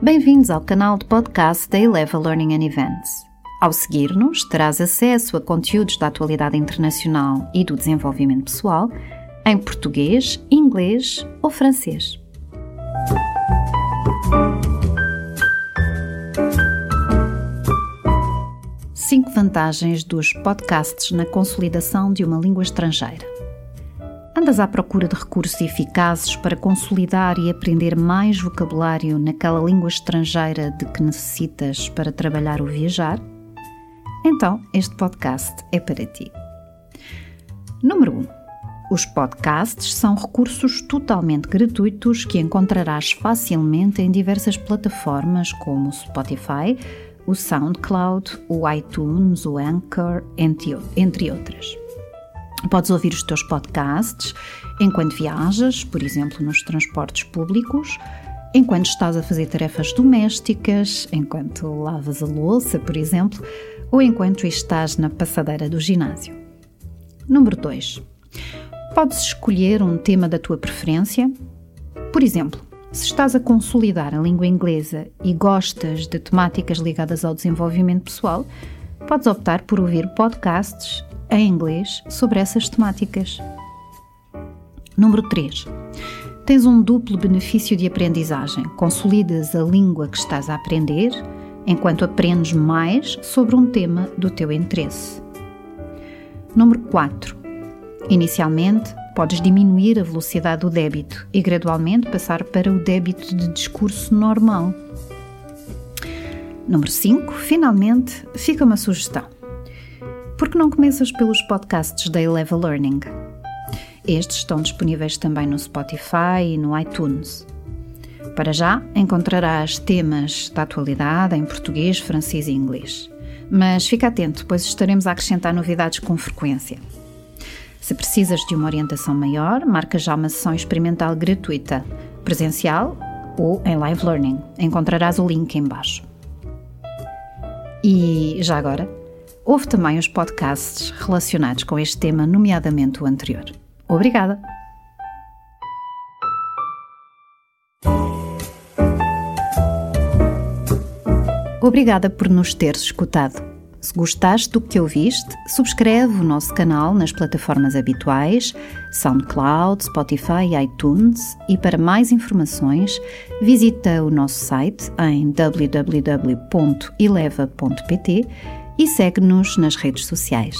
Bem-vindos ao canal de podcast da Eleva Learning and Events. Ao seguir-nos, terás acesso a conteúdos da atualidade internacional e do desenvolvimento pessoal em português, inglês ou francês. Cinco vantagens dos podcasts na consolidação de uma língua estrangeira. Andas à procura de recursos eficazes para consolidar e aprender mais vocabulário naquela língua estrangeira de que necessitas para trabalhar ou viajar? Então, este podcast é para ti. Número 1. Um, os podcasts são recursos totalmente gratuitos que encontrarás facilmente em diversas plataformas como o Spotify, o SoundCloud, o iTunes, o Anchor, entre outras. Podes ouvir os teus podcasts enquanto viajas, por exemplo, nos transportes públicos, enquanto estás a fazer tarefas domésticas, enquanto lavas a louça, por exemplo, ou enquanto estás na passadeira do ginásio. Número 2. Podes escolher um tema da tua preferência. Por exemplo, se estás a consolidar a língua inglesa e gostas de temáticas ligadas ao desenvolvimento pessoal, podes optar por ouvir podcasts em inglês sobre essas temáticas. Número 3. Tens um duplo benefício de aprendizagem. Consolidas a língua que estás a aprender enquanto aprendes mais sobre um tema do teu interesse. Número 4. Inicialmente, podes diminuir a velocidade do débito e gradualmente passar para o débito de discurso normal. Número 5. Finalmente, fica uma sugestão por que não começas pelos podcasts da Eleva Learning? Estes estão disponíveis também no Spotify e no iTunes. Para já, encontrarás temas da atualidade em português, francês e inglês. Mas fica atento, pois estaremos a acrescentar novidades com frequência. Se precisas de uma orientação maior, marca já uma sessão experimental gratuita, presencial ou em live learning. Encontrarás o link em baixo. E já agora, Houve também os podcasts relacionados com este tema, nomeadamente o anterior. Obrigada! Obrigada por nos teres escutado. Se gostaste do que ouviste, subscreve o nosso canal nas plataformas habituais, SoundCloud, Spotify e iTunes e para mais informações visita o nosso site em www.eleva.pt e segue-nos nas redes sociais.